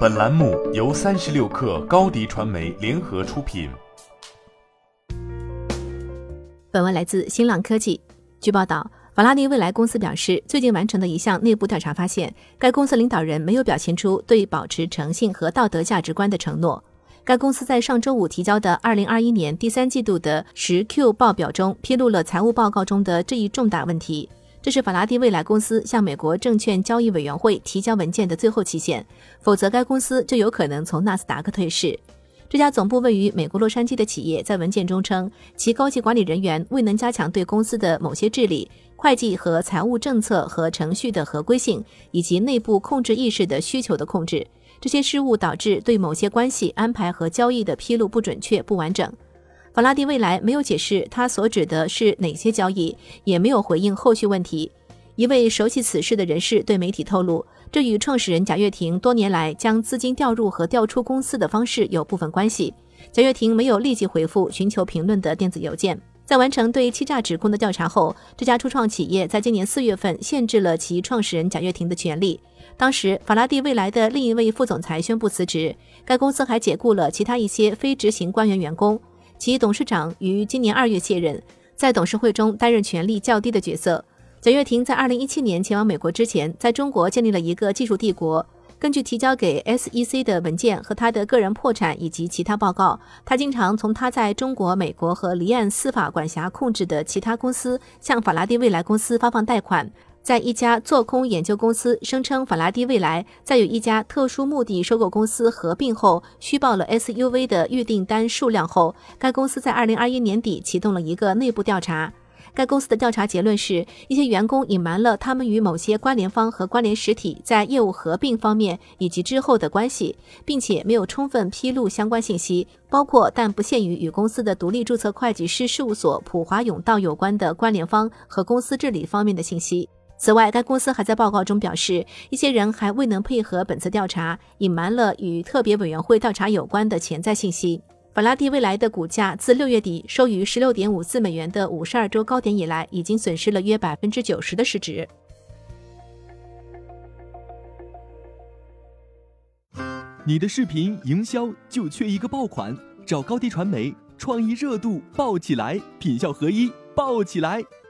本栏目由三十六氪高低传媒联合出品。本文来自新浪科技。据报道，法拉利未来公司表示，最近完成的一项内部调查发现，该公司领导人没有表现出对保持诚信和道德价值观的承诺。该公司在上周五提交的二零二一年第三季度的十 Q 报表中，披露了财务报告中的这一重大问题。这是法拉第未来公司向美国证券交易委员会提交文件的最后期限，否则该公司就有可能从纳斯达克退市。这家总部位于美国洛杉矶的企业在文件中称，其高级管理人员未能加强对公司的某些治理、会计和财务政策和程序的合规性，以及内部控制意识的需求的控制。这些失误导致对某些关系安排和交易的披露不准确、不完整。法拉第未来没有解释他所指的是哪些交易，也没有回应后续问题。一位熟悉此事的人士对媒体透露，这与创始人贾跃亭多年来将资金调入和调出公司的方式有部分关系。贾跃亭没有立即回复寻求评论的电子邮件。在完成对欺诈指控的调查后，这家初创企业在今年四月份限制了其创始人贾跃亭的权利。当时，法拉第未来的另一位副总裁宣布辞职，该公司还解雇了其他一些非执行官员员工。其董事长于今年二月卸任，在董事会中担任权力较低的角色。蒋跃亭在二零一七年前往美国之前，在中国建立了一个技术帝国。根据提交给 SEC 的文件和他的个人破产以及其他报告，他经常从他在中国、美国和离岸司法管辖控制的其他公司向法拉第未来公司发放贷款。在一家做空研究公司声称法拉第未来在与一家特殊目的收购公司合并后虚报了 SUV 的预订单数量后，该公司在二零二一年底启动了一个内部调查。该公司的调查结论是一些员工隐瞒了他们与某些关联方和关联实体在业务合并方面以及之后的关系，并且没有充分披露相关信息，包括但不限于与公司的独立注册会计师事务所普华永道有关的关联方和公司治理方面的信息。此外，该公司还在报告中表示，一些人还未能配合本次调查，隐瞒了与特别委员会调查有关的潜在信息。法拉第未来的股价自六月底收于十六点五四美元的五十二周高点以来，已经损失了约百分之九十的市值。你的视频营销就缺一个爆款，找高低传媒，创意热度爆起来，品效合一爆起来。